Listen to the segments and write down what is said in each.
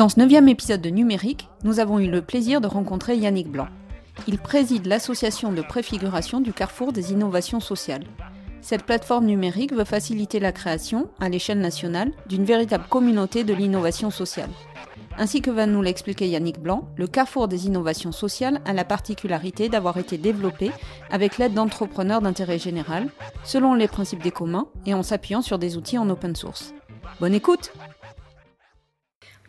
Dans ce neuvième épisode de Numérique, nous avons eu le plaisir de rencontrer Yannick Blanc. Il préside l'association de préfiguration du carrefour des innovations sociales. Cette plateforme numérique veut faciliter la création, à l'échelle nationale, d'une véritable communauté de l'innovation sociale. Ainsi que va nous l'expliquer Yannick Blanc, le carrefour des innovations sociales a la particularité d'avoir été développé avec l'aide d'entrepreneurs d'intérêt général, selon les principes des communs et en s'appuyant sur des outils en open source. Bonne écoute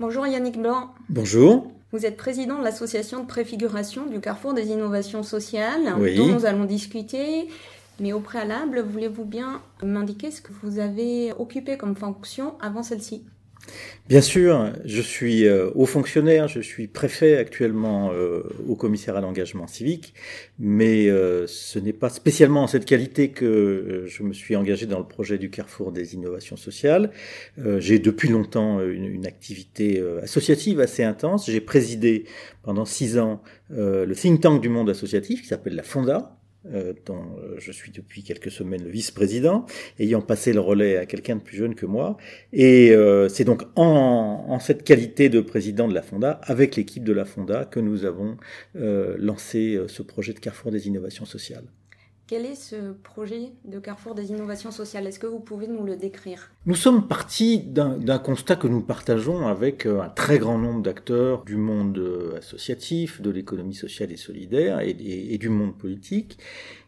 Bonjour Yannick Blanc. Bonjour. Vous êtes président de l'association de préfiguration du Carrefour des innovations sociales, oui. dont nous allons discuter. Mais au préalable, voulez-vous bien m'indiquer ce que vous avez occupé comme fonction avant celle-ci? Bien sûr, je suis euh, haut fonctionnaire, je suis préfet actuellement euh, au commissaire à l'engagement civique, mais euh, ce n'est pas spécialement en cette qualité que euh, je me suis engagé dans le projet du Carrefour des innovations sociales. J'ai depuis longtemps une, activité associative assez intense. J'ai présidé pendant six ans le think tank du monde associatif qui s'appelle la Fonda, euh, dont je suis depuis quelques semaines le vice-président, ayant passé le relais à quelqu'un de plus jeune que moi. Et euh, c'est donc en, cette qualité de président de la Fonda, avec l'équipe de la Fonda, que nous avons euh, lancé ce projet de Carrefour des innovations sociales. Quel est ce projet de Carrefour des innovations sociales? Est-ce que vous pouvez nous le décrire? Nous sommes partis d'un constat que nous partageons avec un très grand nombre d'acteurs du monde associatif, de l'économie sociale et solidaire et, du monde politique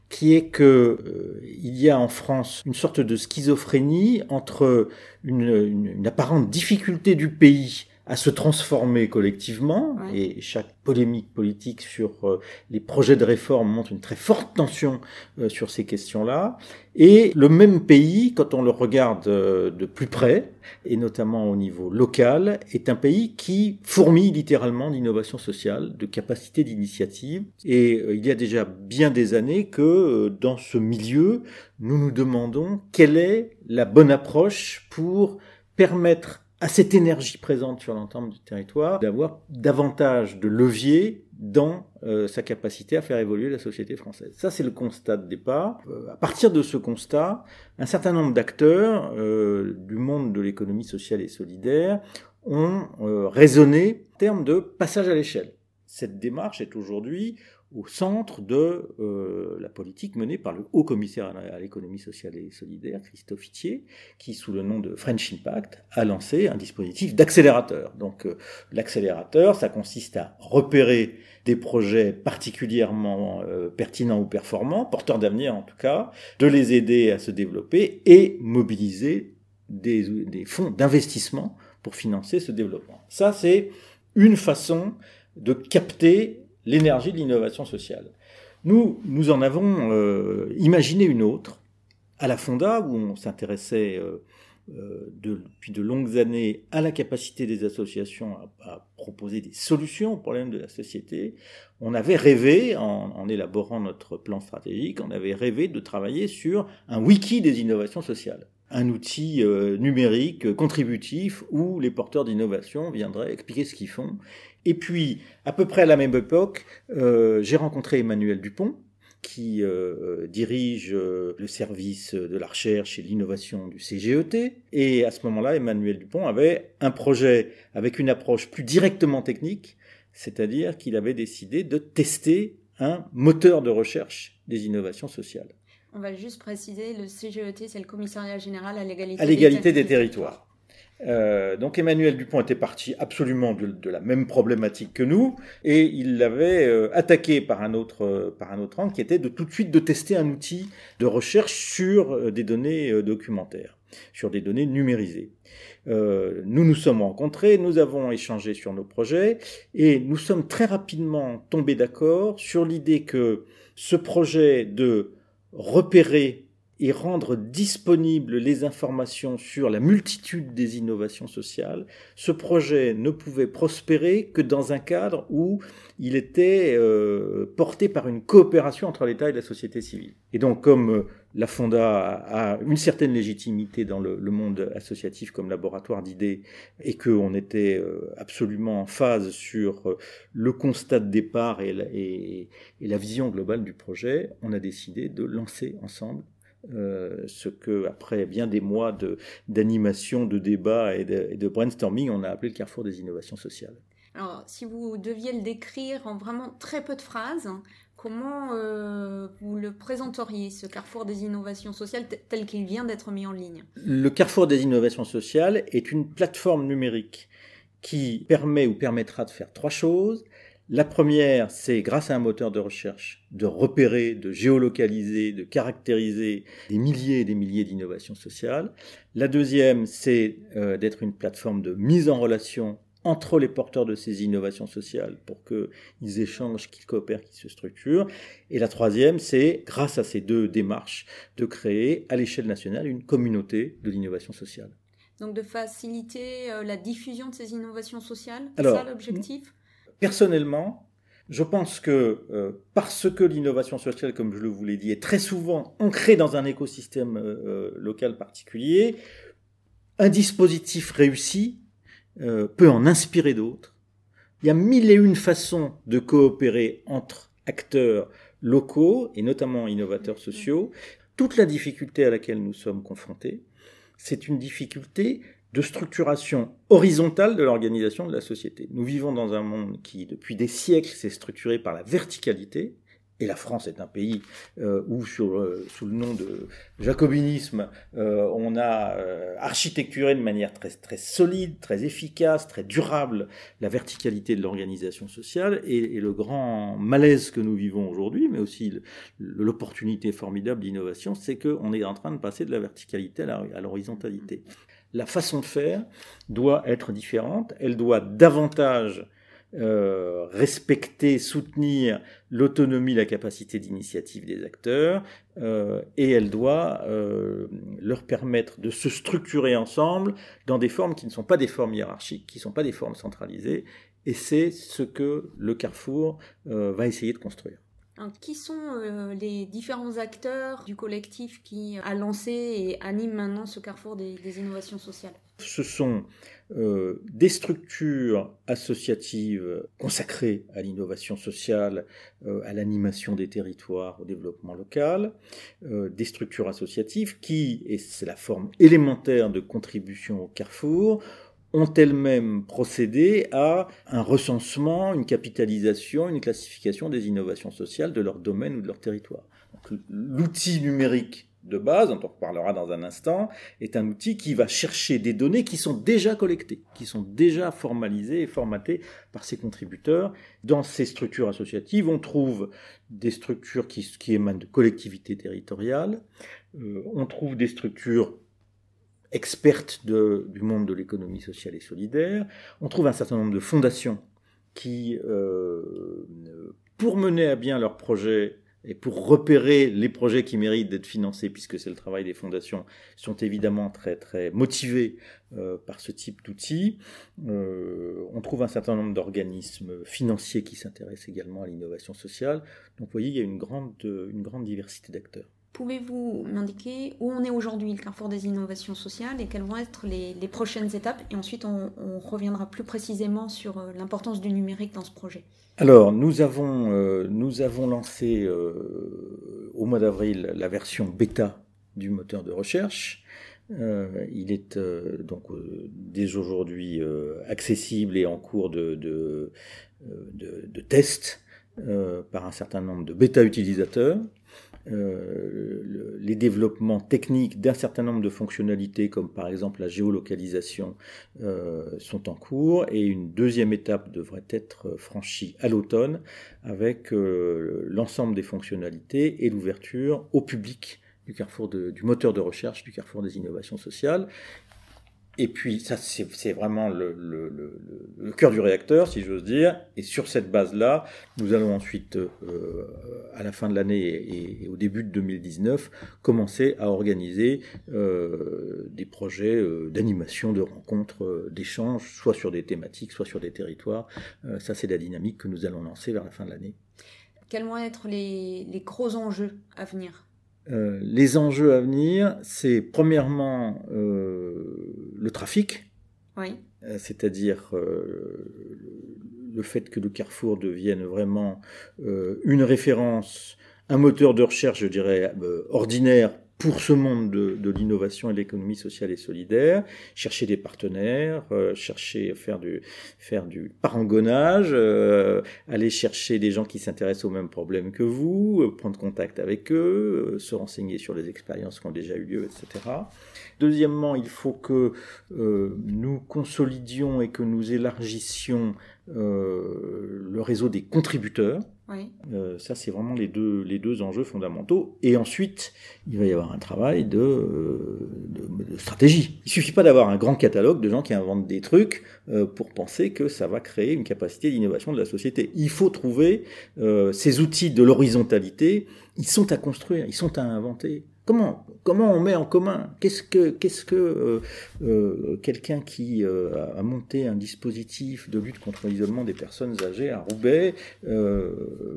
qui est que euh, il y a en France une sorte de schizophrénie entre une apparente difficulté du pays à se transformer collectivement, Ouais. et chaque polémique politique sur euh, les projets de réforme montre une très forte tension euh, sur ces questions-là. Et le même pays, quand on le regarde euh, de plus près, et notamment au niveau local, est un pays qui fourmille littéralement d'innovation sociale, de capacité d'initiative. Et il y a déjà bien des années que dans ce milieu, nous nous demandons quelle est la bonne approche pour permettre à cette énergie présente sur l'ensemble du territoire d'avoir davantage de leviers dans euh, sa capacité à faire évoluer la société française. Ça, c'est le constat de départ. Euh, à partir de ce constat, un certain nombre d'acteurs euh, du monde de l'économie sociale et solidaire ont raisonné en termes de passage à l'échelle. Cette démarche est aujourd'hui au centre de euh, la politique menée par le haut commissaire à l'économie sociale et solidaire, Christophe Itier, qui, sous le nom de French Impact, a lancé un dispositif d'accélérateur. Donc euh, l'accélérateur, ça consiste à repérer des projets particulièrement euh, pertinents ou performants, porteurs d'avenir en tout cas, de les aider à se développer et mobiliser des fonds d'investissement pour financer ce développement. Ça, c'est une façon de capter l'énergie de l'innovation sociale. Nous, nous en avons euh, imaginé une autre à la Fonda, où on s'intéressait euh, euh, depuis de longues années à la capacité des associations à, proposer des solutions aux problèmes de la société. On avait rêvé, en, élaborant notre plan stratégique, on avait rêvé de travailler sur un wiki des innovations sociales un outil numérique contributif où les porteurs d'innovation viendraient expliquer ce qu'ils font. Et puis, à peu près à la même époque, euh, j'ai rencontré Emmanuel Dupont, qui euh, dirige euh, le service de la recherche et l'innovation du CGET. Et à ce moment-là, Emmanuel Dupont avait un projet avec une approche plus directement technique, c'est-à-dire qu'il avait décidé de tester un moteur de recherche des innovations sociales. On va juste préciser, le CGET, c'est le Commissariat général à l'égalité à l'égalité des, des, territoires. Euh, donc Emmanuel Dupont était parti absolument de, la même problématique que nous et il l'avait euh, attaqué par un autre euh, par un autre angle qui était de tout de suite de tester un outil de recherche sur des données documentaires, sur des données numérisées. Nous nous sommes rencontrés, nous avons échangé sur nos projets et nous sommes très rapidement tombés d'accord sur l'idée que ce projet de repérer et rendre disponibles les informations sur la multitude des innovations sociales, ce projet ne pouvait prospérer que dans un cadre où il était euh, porté par une coopération entre l'État et la société civile. Et donc, comme euh, la Fonda a une certaine légitimité dans le, monde associatif comme laboratoire d'idées et qu'on était euh, absolument en phase sur le constat de départ et la, et la vision globale du projet, on a décidé de lancer ensemble euh, ce que, après bien des mois d'animation, de, débat et de, brainstorming, on a appelé le carrefour des innovations sociales. Alors, si vous deviez le décrire en vraiment très peu de phrases, comment euh, vous le présenteriez, ce carrefour des innovations sociales tel qu'il vient d'être mis en ligne? Le carrefour des innovations sociales est une plateforme numérique qui permet ou permettra de faire trois choses. La première, c'est grâce à un moteur de recherche de repérer, de géolocaliser, de caractériser des milliers et des milliers d'innovations sociales. La deuxième, c'est euh, d'être une plateforme de mise en relation entre les porteurs de ces innovations sociales pour qu'ils échangent, qu'ils coopèrent, qu'ils se structurent. Et la troisième, c'est, grâce à ces deux démarches, de créer à l'échelle nationale une communauté de l'innovation sociale. Donc de faciliter euh, la diffusion de ces innovations sociales, c'est ça l'objectif? Personnellement, je pense que euh, parce que l'innovation sociale, comme je le vous l'ai dit, est très souvent ancrée dans un écosystème euh, euh, local particulier, un dispositif réussi peut en inspirer d'autres. Il y a mille et une façons de coopérer entre acteurs locaux et notamment innovateurs sociaux. Toute la difficulté à laquelle nous sommes confrontés, c'est une difficulté de structuration horizontale de l'organisation de la société. Nous vivons dans un monde qui, depuis des siècles, s'est structuré par la verticalité, et la France est un pays euh, où, euh, sous le nom de jacobinisme, euh, on a architecturé de manière très, très solide, très efficace, très durable la verticalité de l'organisation sociale. Et, le grand malaise que nous vivons aujourd'hui, mais aussi l'opportunité formidable d'innovation, c'est qu'on est en train de passer de la verticalité à l'horizontalité la façon de faire doit être différente. Elle doit davantage euh, respecter, soutenir l'autonomie, la capacité d'initiative des acteurs, euh, et elle doit euh, leur permettre de se structurer ensemble dans des formes qui ne sont pas des formes hiérarchiques, qui ne sont pas des formes centralisées, et c'est ce que le Carrefour va essayer de construire. Qui sont les différents acteurs du collectif qui a lancé et anime maintenant ce carrefour des, innovations sociales? Ce sont euh, des structures associatives consacrées à l'innovation sociale, euh, à l'animation des territoires, au développement local, des structures associatives qui, et c'est la forme élémentaire de contribution au carrefour, ont elles-mêmes procédé à un recensement, une capitalisation, une classification des innovations sociales de leur domaine ou de leur territoire. L'outil numérique de base, dont on reparlera dans un instant, est un outil qui va chercher des données qui sont déjà collectées, qui sont déjà formalisées et formatées par ses contributeurs. Dans ces structures associatives, on trouve des structures qui, émanent de collectivités territoriales, euh, on trouve des structures expertes du monde de l'économie sociale et solidaire. On trouve un certain nombre de fondations qui, euh, pour mener à bien leurs projets et pour repérer les projets qui méritent d'être financés, puisque c'est le travail des fondations, sont évidemment très très motivés euh, par ce type d'outils. Euh, on trouve un certain nombre d'organismes financiers qui s'intéressent également à l'innovation sociale. Donc vous voyez, il y a une grande, une grande diversité d'acteurs. Pouvez-vous m'indiquer où on est aujourd'hui, le carrefour des innovations sociales, et quelles vont être les, prochaines étapes Et ensuite, on, reviendra plus précisément sur euh, l'importance du numérique dans ce projet. Alors, nous avons, euh, lancé euh, au mois d'avril la version bêta du moteur de recherche. il est donc dès aujourd'hui accessible et en cours de test par un certain nombre de bêta utilisateurs. Euh, les développements techniques d'un certain nombre de fonctionnalités, comme par exemple la géolocalisation, euh, sont en cours. Et une deuxième étape devrait être franchie à l'automne avec euh, l'ensemble des fonctionnalités et l'ouverture au public du carrefour du moteur de recherche du carrefour des innovations sociales Et puis ça, c'est vraiment le, cœur du réacteur, si j'ose dire. Et sur cette base-là, nous allons ensuite, euh, à la fin de l'année et, au début de 2019, commencer à organiser euh, des projets euh, d'animation, de rencontres, euh, d'échanges, soit sur des thématiques, soit sur des territoires. Ça, c'est la dynamique que nous allons lancer vers la fin de l'année. Quels vont être les gros enjeux à venir? Euh, les enjeux à venir, c'est premièrement euh, le trafic, oui. euh, c'est-à-dire le fait que le Carrefour devienne vraiment une référence, un moteur de recherche, je dirais, ordinaire pour ce monde de, de l'innovation et de l'économie sociale et solidaire, chercher des partenaires, euh, chercher faire du faire du parangonnage, euh, aller chercher des gens qui s'intéressent aux mêmes problèmes que vous, euh, prendre contact avec eux, se renseigner sur les expériences qui ont déjà eu lieu, etc. Deuxièmement, il faut que nous consolidions et que nous élargissions le réseau des contributeurs. Euh, ça, c'est vraiment les deux, les deux enjeux fondamentaux. Et ensuite, il va y avoir un travail de, de stratégie. Il suffit pas d'avoir un grand catalogue de gens qui inventent des trucs euh, pour penser que ça va créer une capacité d'innovation de la société. Il faut trouver euh, ces outils de l'horizontalité. Ils sont à construire, ils sont à inventer. Comment, comment on met en commun? Qu'est-ce que, qu'est-ce que euh, euh, quelqu'un qui euh, a monté un dispositif de lutte contre l'isolement des personnes âgées à Roubaix euh,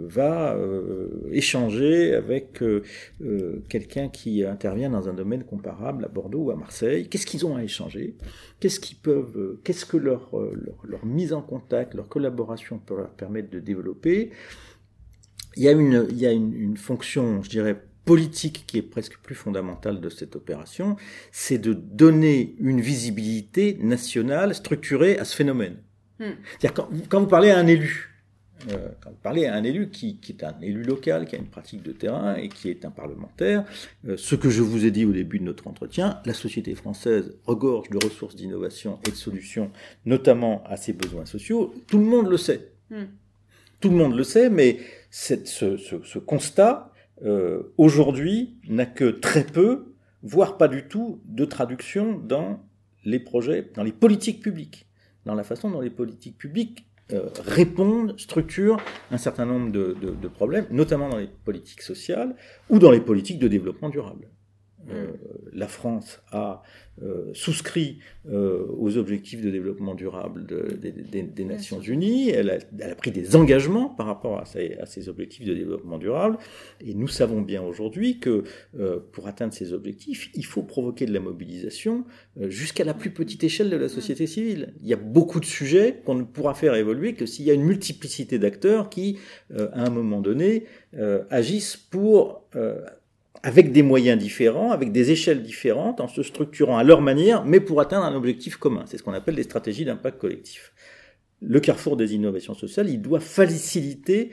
va euh, échanger avec quelqu'un qui intervient dans un domaine comparable à Bordeaux ou à Marseille? Qu'est-ce qu'ils ont à échanger? Qu'est-ce qu'ils peuvent, qu'est-ce que leur, leur, leur mise en contact, leur collaboration peut leur permettre de développer? Il y a une, il y a une, une fonction, je dirais politique qui est presque plus fondamentale de cette opération, c'est de donner une visibilité nationale structurée à ce phénomène. Hmm. C'est-à-dire quand, quand, vous parlez à un élu, euh, quand vous parlez à un élu qui, qui, est un élu local, qui a une pratique de terrain et qui est un parlementaire, euh, ce que je vous ai dit au début de notre entretien, la société française regorge de ressources d'innovation et de solutions, notamment à ses besoins sociaux, tout le monde le sait. Hmm. Tout le monde le sait, mais cette, ce, ce, ce constat, euh, aujourd'hui n'a que très peu, voire pas du tout, de traduction dans les projets, dans les politiques publiques, dans la façon dont les politiques publiques euh, répondent, structurent un certain nombre de, problèmes, notamment dans les politiques sociales ou dans les politiques de développement durable. Euh, la France a euh, souscrit euh, aux objectifs de développement durable de, de, de, des Nations Unies, elle a, elle a, pris des engagements par rapport à ces, à ces, objectifs de développement durable, et nous savons bien aujourd'hui que euh, pour atteindre ces objectifs, il faut provoquer de la mobilisation euh, jusqu'à la plus petite échelle de la société civile. Il y a beaucoup de sujets qu'on ne pourra faire évoluer que s'il y a une multiplicité d'acteurs qui, euh, à un moment donné, agissent pour avec des moyens différents, avec des échelles différentes, en se structurant à leur manière, mais pour atteindre un objectif commun. C'est ce qu'on appelle les stratégies d'impact collectif. Le carrefour des innovations sociales, il doit faciliter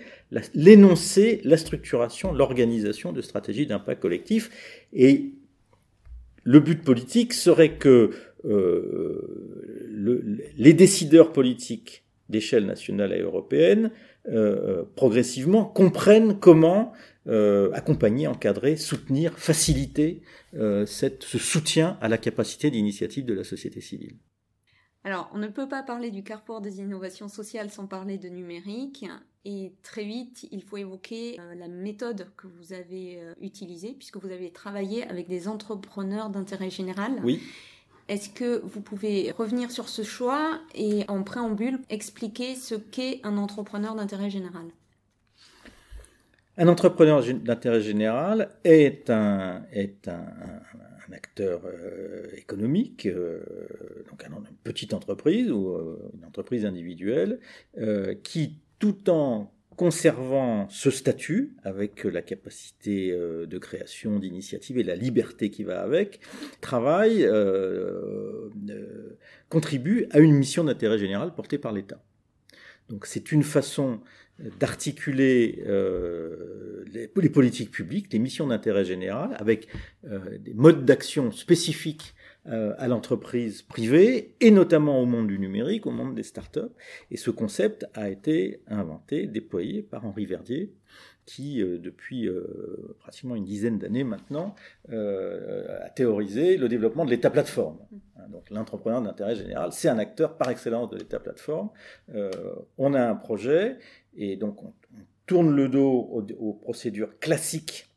l'énoncé, la, structuration, l'organisation de stratégies d'impact collectif. Et le but politique serait que euh, le, les décideurs politiques d'échelle nationale et européenne euh, progressivement comprennent comment euh, accompagner, encadrer, soutenir, faciliter euh, cette, ce soutien à la capacité d'initiative de la société civile. Alors, on ne peut pas parler du carrefour des innovations sociales sans parler de numérique. Et très vite, il faut évoquer euh, la méthode que vous avez euh, utilisée, puisque vous avez travaillé avec des entrepreneurs d'intérêt général. Oui. Est-ce que vous pouvez revenir sur ce choix et en préambule expliquer ce qu'est un entrepreneur d'intérêt général? Un entrepreneur d'intérêt général est un, acteur euh, économique, euh, donc un, une petite entreprise ou euh, une entreprise individuelle, qui tout en conservant ce statut avec la capacité de création, d'initiative et la liberté qui va avec, travaille, contribue à une mission d'intérêt général portée par l'État. Donc c'est une façon d'articuler euh, les, politiques publiques, les missions d'intérêt général, avec euh, des modes d'action spécifiques euh, à l'entreprise privée, et notamment au monde du numérique, au monde des startups. Et ce concept a été inventé, déployé par Henri Verdier, qui, depuis pratiquement une dizaine d'années maintenant, a théorisé le développement de l'État plateforme. Hein, donc l'entrepreneur d'intérêt général, c'est un acteur par excellence de l'État plateforme. on a un projet et donc on, tourne le dos aux procédures classiques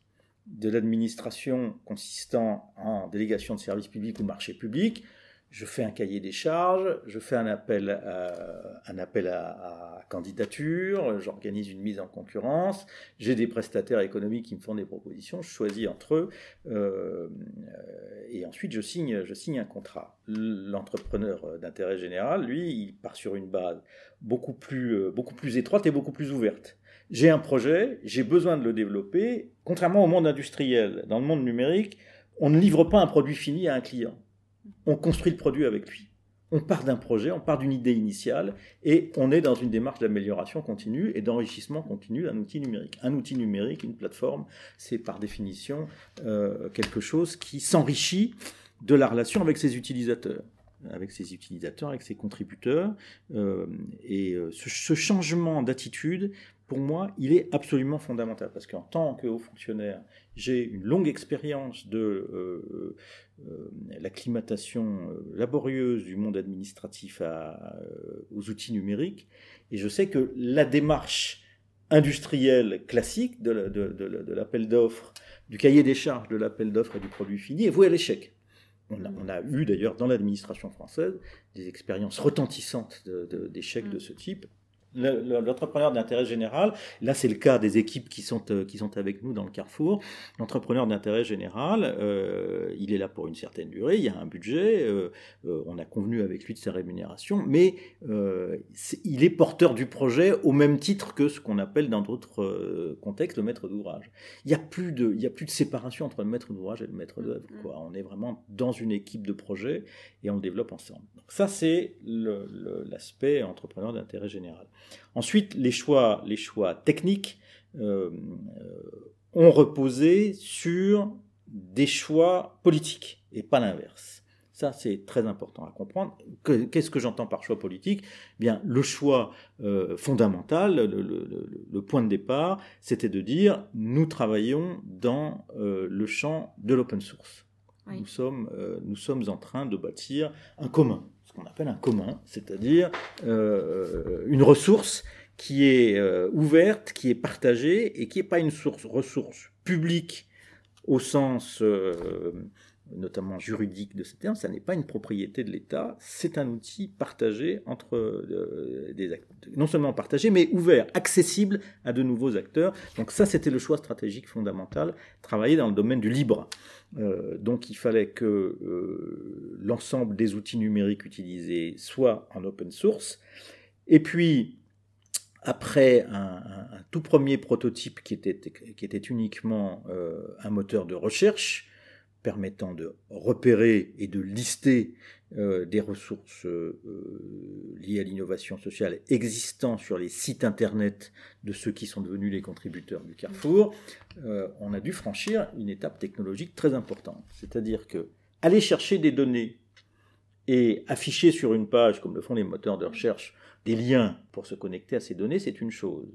de l'administration consistant en délégation de services publics ou marché public, je fais un cahier des charges, je fais un appel à, un appel à, candidature, j'organise une mise en concurrence, j'ai des prestataires économiques qui me font des propositions, je choisis entre eux, euh, et ensuite je signe, je signe un contrat. L'entrepreneur d'intérêt général, lui, il part sur une base beaucoup plus, euh, beaucoup plus étroite et beaucoup plus ouverte j'ai un projet, j'ai besoin de le développer. Contrairement au monde industriel, dans le monde numérique, on ne livre pas un produit fini à un client. On construit le produit avec lui. On part d'un projet, on part d'une idée initiale et on est dans une démarche d'amélioration continue et d'enrichissement continu d'un outil numérique. Un outil numérique, une plateforme, c'est par définition euh, quelque chose qui s'enrichit de la relation avec ses utilisateurs avec ses utilisateurs, avec ses contributeurs. Euh, et euh, ce, changement d'attitude, pour moi, il est absolument fondamental. Parce qu'en tant que haut fonctionnaire, j'ai une longue expérience de euh, euh, l'acclimatation euh, laborieuse du monde administratif à, aux outils numériques, et je sais que la démarche industrielle classique de, l'appel d'offres, du cahier des charges de l'appel d'offres et du produit fini est vouée à l'échec. On a, on a, eu d'ailleurs dans l'administration française des expériences retentissantes d'échecs de, de, ce type l'entrepreneur d'intérêt général, là c'est le cas des équipes qui sont, euh, qui sont avec nous dans le Carrefour, l'entrepreneur d'intérêt général, euh, il est là pour une certaine durée, il y a un budget, euh, on a convenu avec lui de sa rémunération, mais il est porteur du projet au même titre que ce qu'on appelle dans d'autres contextes le maître d'ouvrage. Il n'y a, plus de, il y a plus de séparation entre le maître d'ouvrage et le maître d'œuvre. Mm-hmm. On est vraiment dans une équipe de projet et on le développe ensemble. Donc ça c'est l'aspect entrepreneur d'intérêt général. Ensuite, les choix, techniques euh, euh, ont reposé sur des choix politiques et pas l'inverse. Ça, c'est très important à comprendre. Qu'est-ce que j'entends par choix politique eh Bien, le choix euh, fondamental, le, point de départ, c'était de dire nous travaillons dans le champ de l'open source. Nous sommes, nous sommes en train de bâtir un commun qu'on appelle un commun, c'est-à-dire euh, une ressource qui est euh, ouverte, qui est partagée et qui n'est pas une source, ressource publique au sens euh, notamment juridique de ce terme, ça n'est pas une propriété de l'État, c'est un outil partagé entre euh, des acteurs, non seulement partagé, mais ouvert, accessible à de nouveaux acteurs. Donc ça, c'était le choix stratégique fondamental, travailler dans le domaine du libre. Euh, donc il fallait que euh, l'ensemble des outils numériques utilisés soient en open source. Et puis, après un, un, tout premier prototype qui était, qui était uniquement un moteur de recherche, permettant de repérer et de lister euh, des ressources euh, liées à l'innovation sociale existant sur les sites internet de ceux qui sont devenus les contributeurs du Carrefour, euh, on a dû franchir une étape technologique très importante. C'est-à-dire que aller chercher des données et afficher sur une page, comme le font les moteurs de recherche, des liens pour se connecter à ces données, c'est une chose.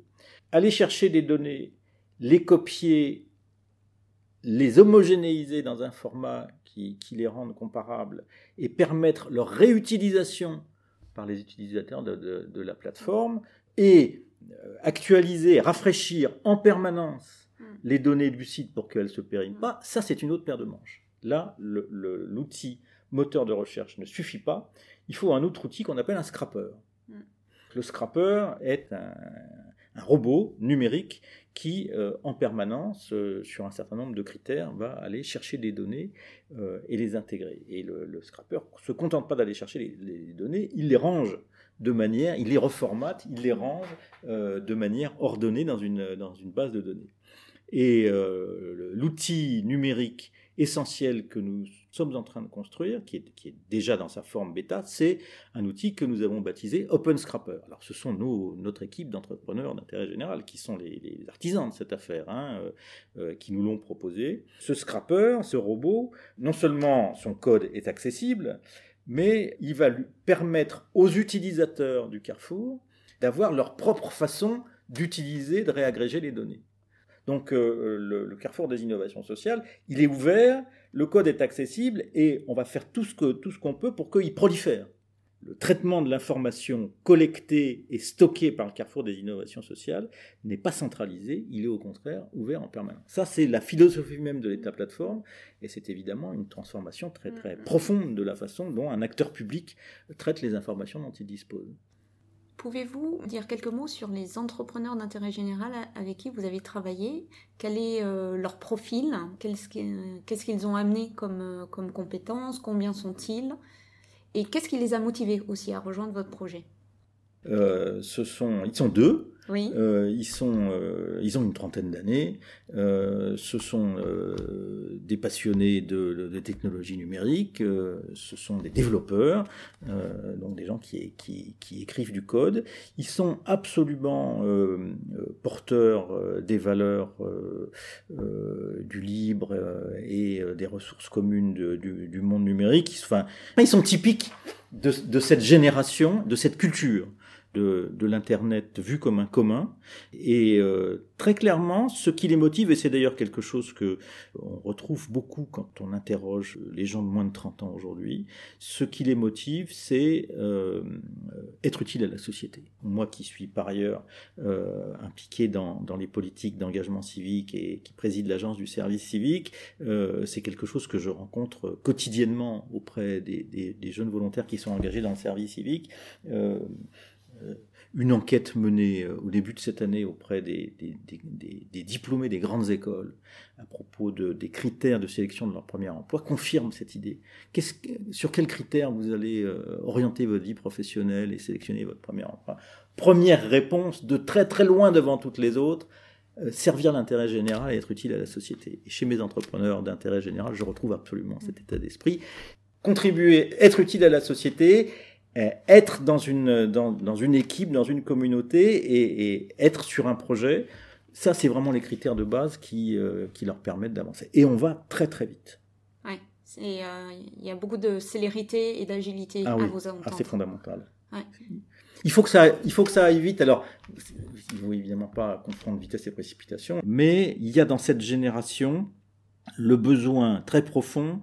Aller chercher des données, les copier les homogénéiser dans un format qui, les rende comparables et permettre leur réutilisation par les utilisateurs de, la plateforme et euh, actualiser, rafraîchir en permanence mm. les données du site pour qu'elles ne se périment pas, ça c'est une autre paire de manches. Là, l'outil moteur de recherche ne suffit pas, il faut un autre outil qu'on appelle un scrapper. Mm. Le scrapper est un, un robot numérique qui, euh, en permanence, euh, sur un certain nombre de critères, va aller chercher des données euh, et les intégrer. Et le, scrapper ne se contente pas d'aller chercher les, données, il les range de manière, il les reformate, il les range de manière ordonnée dans une, dans une base de données. Et l'outil numérique essentiel que nous sommes en train de construire, qui est, déjà dans sa forme bêta, c'est un outil que nous avons baptisé Open Scrapper. Alors ce sont nos, notre équipe d'entrepreneurs d'intérêt général qui sont les, artisans de cette affaire, hein, euh, euh, qui nous l'ont proposé. Ce scrapper, ce robot, non seulement son code est accessible, mais il va permettre aux utilisateurs du Carrefour d'avoir leur propre façon d'utiliser, de réagréger les données. Donc le, le, carrefour des innovations sociales, il est ouvert, le code est accessible et on va faire tout ce qu'on peut pour qu'il prolifère le traitement de l'information collectée et stockée par le carrefour des innovations sociales n'est pas centralisé, il est au contraire ouvert en permanence. Ça, c'est la philosophie même de l'État plateforme, et c'est évidemment une transformation très très mm. profonde de la façon dont un acteur public traite les informations dont il dispose. Pouvez-vous dire quelques mots sur les entrepreneurs d'intérêt général avec qui vous avez travaillé? Quel est euh, leur profil? Qu'est-ce qu'ils ont amené comme, euh, comme compétences? Combien sont-ils? Et qu'est-ce qui les a motivés aussi à rejoindre votre projet? Euh, ce sont, ils sont deux. Oui. Euh, ils sont, euh, ils ont une trentaine d'années. Euh, ce sont des passionnés de, de, technologies numériques. Ce sont des développeurs, donc des gens qui, qui, qui, écrivent du code. Ils sont absolument porteurs des valeurs du libre et des ressources communes de, du, du, monde numérique. Enfin, ils sont typiques de, de cette génération, de cette culture de, de l'Internet vu comme un commun. Et euh, très clairement, ce qui les motive, et c'est d'ailleurs quelque chose que on retrouve beaucoup quand on interroge les gens de moins de 30 ans aujourd'hui, ce qui les motive, c'est euh, être utile à la société. Moi qui suis par ailleurs euh, impliqué dans, dans les politiques d'engagement civique et qui préside l'agence du service civique, euh, c'est quelque chose que je rencontre quotidiennement auprès des, des, des, jeunes volontaires qui sont engagés dans le service civique. Euh, une enquête menée euh, au début de cette année auprès des, diplômés des grandes écoles à propos de, des critères de sélection de leur premier emploi confirme cette idée. Qu'est-ce, sur quels critères vous allez euh, orienter votre vie professionnelle et sélectionner votre premier emploi? Première réponse, de très très loin devant toutes les autres, servir l'intérêt général et être utile à la société. Et chez mes entrepreneurs d'intérêt général, je retrouve absolument cet état d'esprit. Contribuer, être utile à la société être dans une, dans, dans, une équipe, dans une communauté et, et, être sur un projet, ça c'est vraiment les critères de base qui, euh, qui leur permettent d'avancer. Et on va très très vite. Ouais, il euh, y a beaucoup de célérité et d'agilité ah à vos entendre. Ah, c'est fondamental. Ouais. Il faut que ça, il faut que ça aille vite. Alors, il faut évidemment pas confondre vitesse et précipitation, mais il y a dans cette génération le besoin très profond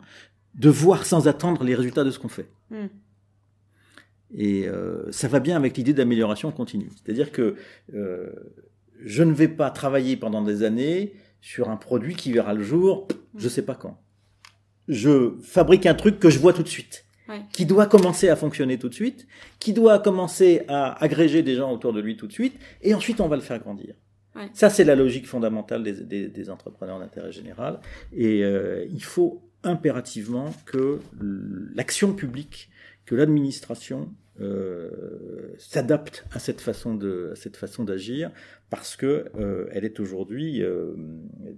de voir sans attendre les résultats de ce qu'on fait. Mm. Et euh, ça va bien avec l'idée d'amélioration continue. C'est-à-dire que euh, je ne vais pas travailler pendant des années sur un produit qui verra le jour, je ne sais pas quand. Je fabrique un truc que je vois tout de suite, ouais. qui doit commencer à fonctionner tout de suite, qui doit commencer à agréger des gens autour de lui tout de suite, et ensuite on va le faire grandir. Ouais. Ça, c'est la logique fondamentale des, des, des entrepreneurs d'intérêt général. Et euh, il faut impérativement que l'action publique que l'administration euh, s'adapte à cette façon de à cette façon d'agir parce que euh, elle est aujourd'hui euh,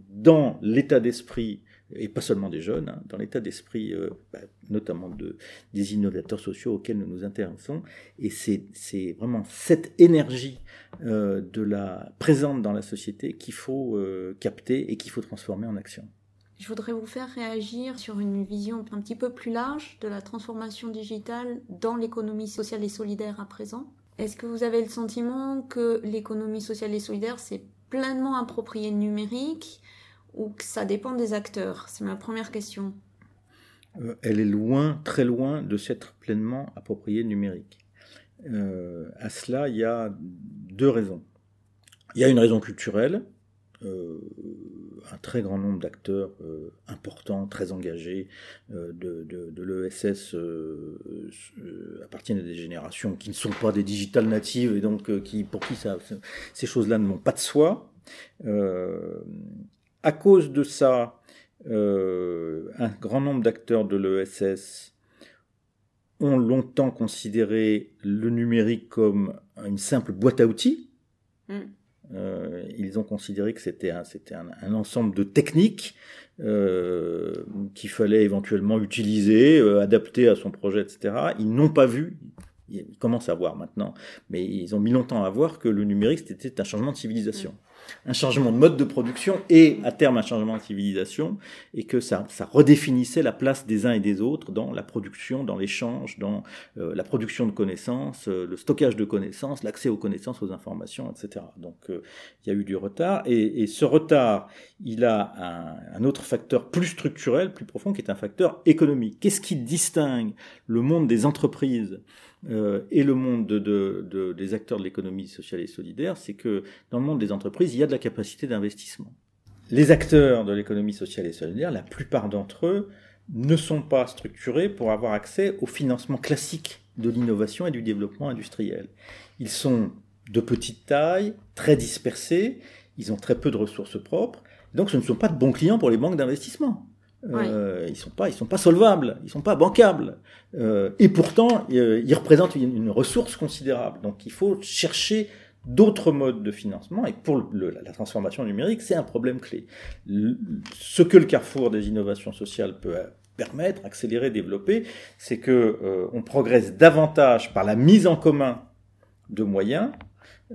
dans l'état d'esprit et pas seulement des jeunes, hein, dans l'état d'esprit bah, notamment de, des innovateurs sociaux auxquels nous nous intéressons. Et c'est, c'est vraiment cette énergie de la présente dans la société qu'il faut capter et qu'il faut transformer en action. Je voudrais vous faire réagir sur une vision un petit peu plus large de la transformation digitale dans l'économie sociale et solidaire à présent. Est-ce que vous avez le sentiment que l'économie sociale et solidaire s'est pleinement appropriée numérique ou que ça dépend des acteurs? C'est ma première question. Euh, elle est loin, très loin de s'être pleinement appropriée numérique. Euh, à cela, il y a deux raisons. Il y a une raison culturelle, euh, un très grand nombre d'acteurs euh, importants, très engagés euh, de, l'ESS appartiennent à des générations qui ne sont pas des digital natives et donc qui, pour qui ces choses-là ne vont pas de soi. à cause de ça, un grand nombre d'acteurs de l'ESS ont longtemps considéré le numérique comme une simple boîte à outils. Mm. Euh, ils ont considéré que c'était un, ensemble de techniques euh, qu'il fallait éventuellement utiliser, euh, adapter à son projet, etc. Ils n'ont pas vu, ils commencent à voir maintenant, mais ils ont mis longtemps à voir que le numérique c'était un changement de civilisation. Un changement de mode de production et à terme un changement de civilisation, et que ça, ça redéfinissait la place des uns et des autres dans la production, dans l'échange, dans euh, la production de connaissances, euh, le stockage de connaissances, l'accès aux connaissances, aux informations, etc. Donc euh, il y a eu du retard, et, et ce retard, il a un, un, autre facteur plus structurel, plus profond, qui est un facteur économique. Qu'est-ce qui distingue le monde des entreprises euh, et le monde de, de, de, des acteurs de l'économie sociale et solidaire, c'est que dans le monde des entreprises, il y a de la capacité d'investissement. Les acteurs de l'économie sociale et solidaire, la plupart d'entre eux, ne sont pas structurés pour avoir accès au financement classique de l'innovation et du développement industriel. Ils sont de petite taille, très dispersés, ils ont très peu de ressources propres, donc ce ne sont pas de bons clients pour les banques d'investissement. Euh, ils sont pas, ils sont pas solvables, ils sont pas bancables. Euh, et pourtant, euh, ils représentent une, une, ressource considérable. Donc, il faut chercher d'autres modes de financement. Et pour le, la transformation numérique, c'est un problème clé. Le, ce que le carrefour des innovations sociales peut permettre, accélérer, développer, c'est que euh, on progresse davantage par la mise en commun de moyens,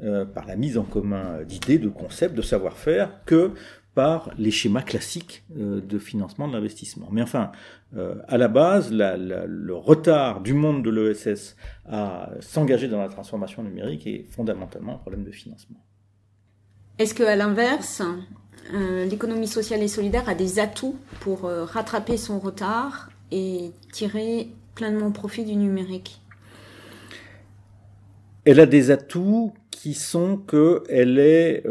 euh, par la mise en commun d'idées, de concepts, de savoir-faire, que par les schémas classiques euh, de financement de l'investissement. Mais enfin, euh, à la base, la, la, le retard du monde de l'ESS à s'engager dans la transformation numérique est fondamentalement un problème de financement. Est-ce que, à l'inverse, euh, l'économie sociale et solidaire a des atouts pour euh, rattraper son retard et tirer pleinement profit du numérique? Elle a des atouts qui sont qu'elle est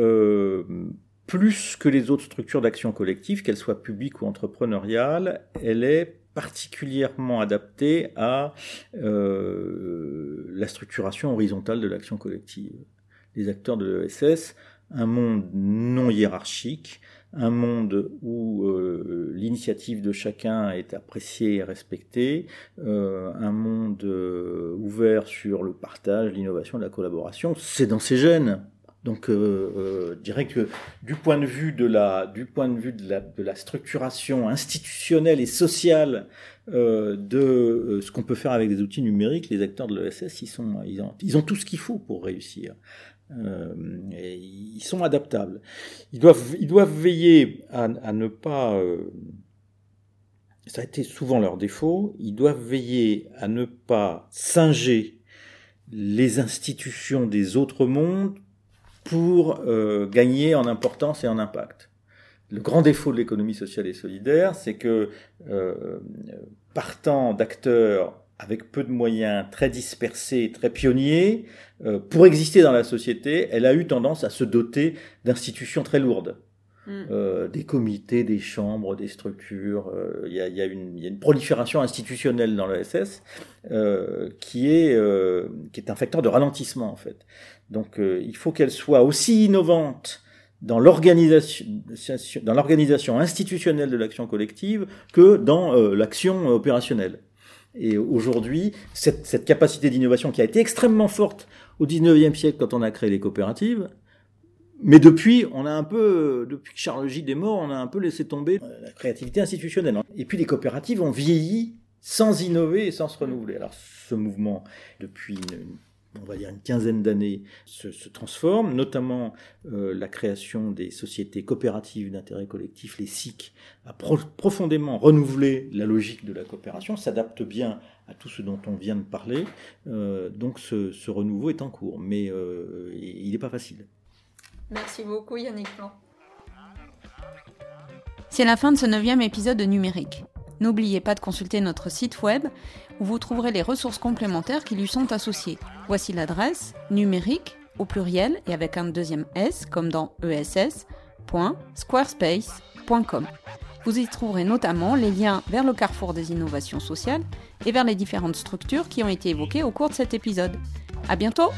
plus que les autres structures d'action collective, qu'elles soient publiques ou entrepreneuriales, elle est particulièrement adaptée à euh, la structuration horizontale de l'action collective. Les acteurs de l'ESS, un monde non hiérarchique, un monde où euh, l'initiative de chacun est appréciée et respectée, euh, un monde ouvert sur le partage, l'innovation, la collaboration, c'est dans ses gènes. Donc, euh, euh, je dirais que du point de vue de la, du point de vue de la, de la structuration institutionnelle et sociale euh, de euh, ce qu'on peut faire avec des outils numériques, les acteurs de l'ESS, ils sont, ils ont, ils ont tout ce qu'il faut pour réussir. Euh, ils sont adaptables. Ils doivent, ils doivent veiller à, à ne pas. Euh, ça a été souvent leur défaut. Ils doivent veiller à ne pas singer les institutions des autres mondes pour euh, gagner en importance et en impact. Le grand défaut de l'économie sociale et solidaire, c'est que euh, partant d'acteurs avec peu de moyens, très dispersés, très pionniers, euh, pour exister dans la société, elle a eu tendance à se doter d'institutions très lourdes. Mm. Euh, des comités, des chambres, des structures. Il y, a, y, une, y, a, une prolifération institutionnelle dans l'ESS euh, qui, est, euh, qui est un facteur de ralentissement en fait. Donc euh, il faut qu'elle soit aussi innovante dans l'organisation dans l'organisation institutionnelle de l'action collective que dans euh, l'action opérationnelle. Et aujourd'hui, cette, cette capacité d'innovation qui a été extrêmement forte au 19e siècle quand on a créé les coopératives, mais depuis, on a un peu, depuis que Charles Gide est mort, on a un peu laissé tomber la créativité institutionnelle. Et puis les coopératives ont vieilli sans innover et sans se renouveler. Alors ce mouvement, depuis une, on va dire une quinzaine d'années, se, transforme, notamment euh, la création des sociétés coopératives d'intérêt collectif, les SIC, a pro profondément renouvelé la logique de la coopération, s'adapte bien à tout ce dont on vient de parler, euh, donc ce, renouveau est en cours, mais euh, il n'est pas facile. Merci beaucoup Yannick. C'est la fin de ce neuvième épisode de Numérique. N'oubliez pas de consulter notre site web où vous trouverez les ressources complémentaires qui lui sont associées. Voici l'adresse numérique au pluriel et avec un deuxième S comme dans ess.squarespace.com. Vous y trouverez notamment les liens vers le carrefour des innovations sociales et vers les différentes structures qui ont été évoquées au cours de cet épisode. À bientôt!